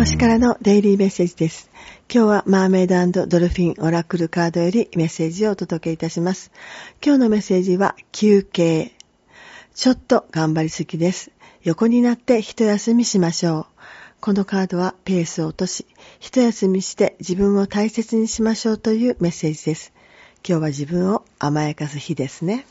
星からのデイリーメッセージです。今日はマーメイドドルフィンオラクルカードよりメッセージをお届けいたします。今日のメッセージは休憩。ちょっと頑張りすぎです。横になって一休みしましょう。このカードはペースを落とし、一休みして自分を大切にしましょうというメッセージです。今日は自分を甘やかす日ですね。